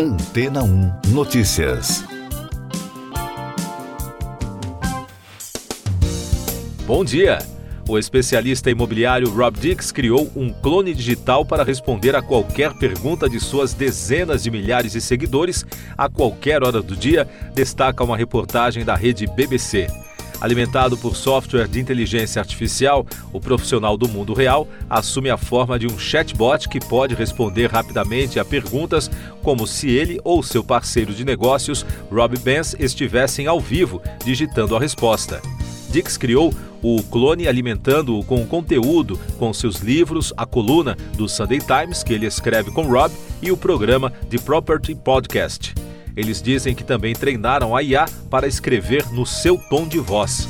Antena 1 Notícias. Bom dia! O especialista imobiliário Rob Dix criou um clone digital para responder a qualquer pergunta de suas dezenas de milhares de seguidores a qualquer hora do dia, destaca uma reportagem da rede BBC. Alimentado por software de inteligência artificial, o profissional do mundo real assume a forma de um chatbot que pode responder rapidamente a perguntas como se ele ou seu parceiro de negócios, Rob Benz, estivessem ao vivo digitando a resposta. Dix criou o clone alimentando-o com conteúdo, com seus livros, a coluna do Sunday Times, que ele escreve com Rob, e o programa The Property Podcast. Eles dizem que também treinaram a IA para escrever no seu tom de voz.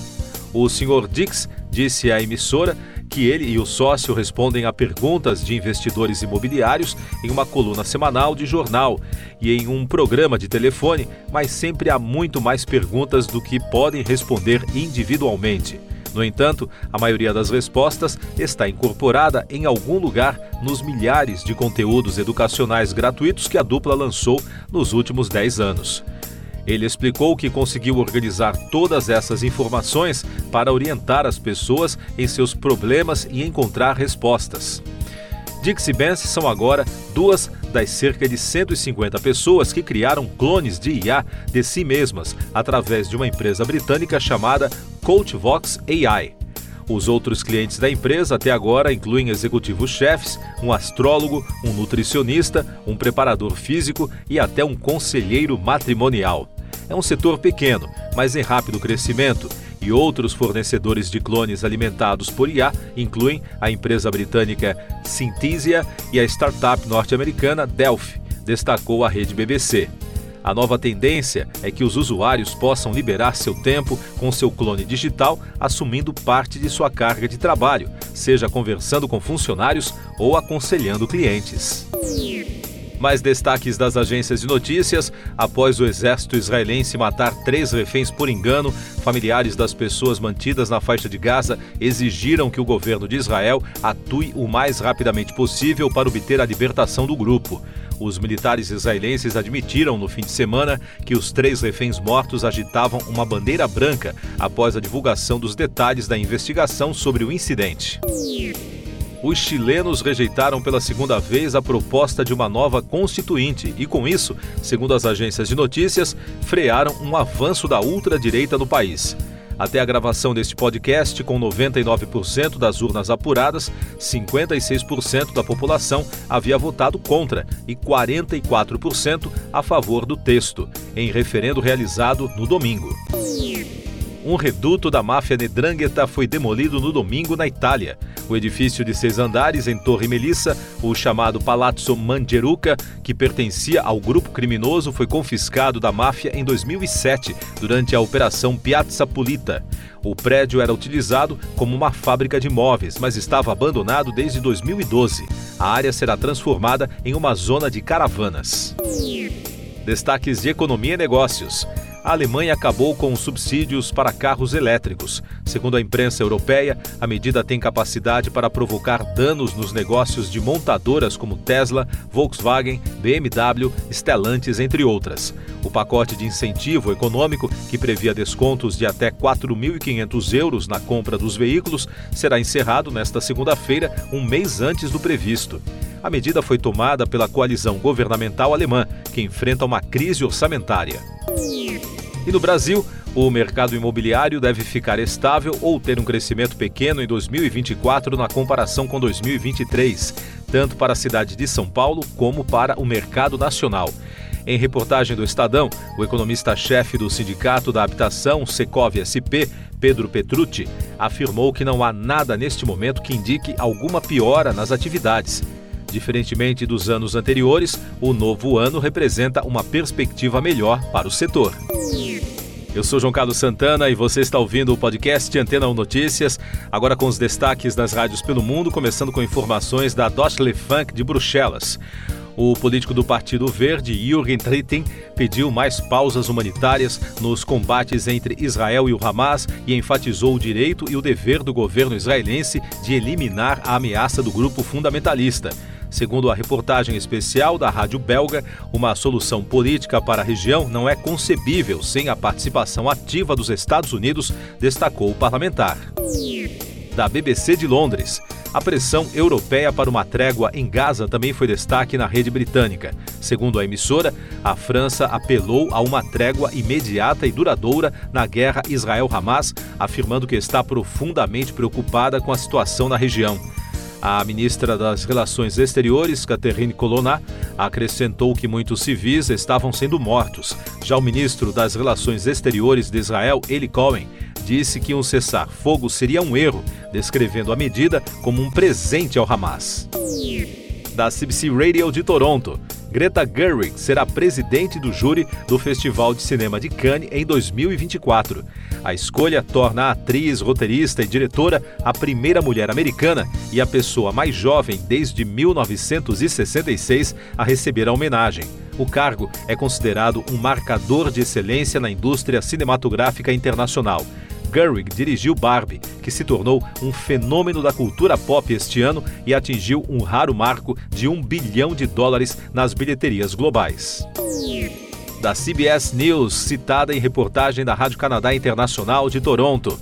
O Sr. Dix disse à emissora que ele e o sócio respondem a perguntas de investidores imobiliários em uma coluna semanal de jornal e em um programa de telefone, mas sempre há muito mais perguntas do que podem responder individualmente. No entanto, a maioria das respostas está incorporada em algum lugar nos milhares de conteúdos educacionais gratuitos que a dupla lançou nos últimos 10 anos. Ele explicou que conseguiu organizar todas essas informações para orientar as pessoas em seus problemas e encontrar respostas. Dixie Benz são agora duas das cerca de 150 pessoas que criaram clones de IA de si mesmas através de uma empresa britânica chamada CoachVox AI. Os outros clientes da empresa até agora incluem executivos-chefes, um astrólogo, um nutricionista, um preparador físico e até um conselheiro matrimonial. É um setor pequeno, mas em rápido crescimento e outros fornecedores de clones alimentados por IA incluem a empresa britânica Synthesia e a startup norte-americana Delphi, destacou a rede BBC. A nova tendência é que os usuários possam liberar seu tempo com seu clone digital, assumindo parte de sua carga de trabalho, seja conversando com funcionários ou aconselhando clientes. Mais destaques das agências de notícias: após o exército israelense matar três reféns por engano, familiares das pessoas mantidas na faixa de Gaza exigiram que o governo de Israel atue o mais rapidamente possível para obter a libertação do grupo. Os militares israelenses admitiram no fim de semana que os três reféns mortos agitavam uma bandeira branca após a divulgação dos detalhes da investigação sobre o incidente os chilenos rejeitaram pela segunda vez a proposta de uma nova constituinte e, com isso, segundo as agências de notícias, frearam um avanço da ultradireita no país. Até a gravação deste podcast, com 99% das urnas apuradas, 56% da população havia votado contra e 44% a favor do texto, em referendo realizado no domingo. Um reduto da máfia Nedrangheta foi demolido no domingo na Itália. O edifício de seis andares em Torre Melissa, o chamado Palazzo Mangeruca, que pertencia ao grupo criminoso, foi confiscado da máfia em 2007, durante a Operação Piazza Pulita. O prédio era utilizado como uma fábrica de móveis, mas estava abandonado desde 2012. A área será transformada em uma zona de caravanas. Destaques de economia e negócios a Alemanha acabou com os subsídios para carros elétricos. Segundo a imprensa europeia, a medida tem capacidade para provocar danos nos negócios de montadoras como Tesla, Volkswagen, BMW, Stellantis, entre outras. O pacote de incentivo econômico, que previa descontos de até 4.500 euros na compra dos veículos, será encerrado nesta segunda-feira, um mês antes do previsto. A medida foi tomada pela coalizão governamental alemã, que enfrenta uma crise orçamentária. E no Brasil, o mercado imobiliário deve ficar estável ou ter um crescimento pequeno em 2024 na comparação com 2023, tanto para a cidade de São Paulo como para o mercado nacional. Em reportagem do Estadão, o economista-chefe do Sindicato da Habitação, Secov SP, Pedro Petrucci, afirmou que não há nada neste momento que indique alguma piora nas atividades. Diferentemente dos anos anteriores, o novo ano representa uma perspectiva melhor para o setor. Eu sou João Carlos Santana e você está ouvindo o podcast Antena 1 Notícias, agora com os destaques das rádios pelo mundo, começando com informações da Deutsche Funk de Bruxelas. O político do Partido Verde, Jürgen Trittin, pediu mais pausas humanitárias nos combates entre Israel e o Hamas e enfatizou o direito e o dever do governo israelense de eliminar a ameaça do grupo fundamentalista. Segundo a reportagem especial da Rádio Belga, uma solução política para a região não é concebível sem a participação ativa dos Estados Unidos, destacou o parlamentar. Da BBC de Londres. A pressão europeia para uma trégua em Gaza também foi destaque na rede britânica. Segundo a emissora, a França apelou a uma trégua imediata e duradoura na guerra Israel-Hamas, afirmando que está profundamente preocupada com a situação na região. A ministra das Relações Exteriores, Catherine Colonna, acrescentou que muitos civis estavam sendo mortos. Já o ministro das Relações Exteriores de Israel, Eli Cohen, disse que um cessar-fogo seria um erro, descrevendo a medida como um presente ao Hamas. Da CBC Radio de Toronto, Greta Gerwig será presidente do júri do Festival de Cinema de Cannes em 2024. A escolha torna a atriz, roteirista e diretora a primeira mulher americana e a pessoa mais jovem desde 1966 a receber a homenagem. O cargo é considerado um marcador de excelência na indústria cinematográfica internacional. Gerwig dirigiu Barbie, que se tornou um fenômeno da cultura pop este ano e atingiu um raro marco de um bilhão de dólares nas bilheterias globais. Da CBS News, citada em reportagem da Rádio Canadá Internacional de Toronto.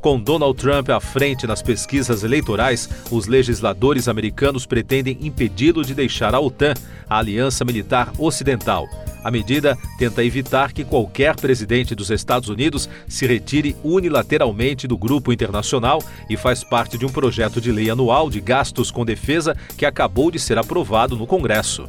Com Donald Trump à frente nas pesquisas eleitorais, os legisladores americanos pretendem impedi-lo de deixar a OTAN, a Aliança Militar Ocidental. A medida tenta evitar que qualquer presidente dos Estados Unidos se retire unilateralmente do grupo internacional e faz parte de um projeto de lei anual de gastos com defesa que acabou de ser aprovado no Congresso.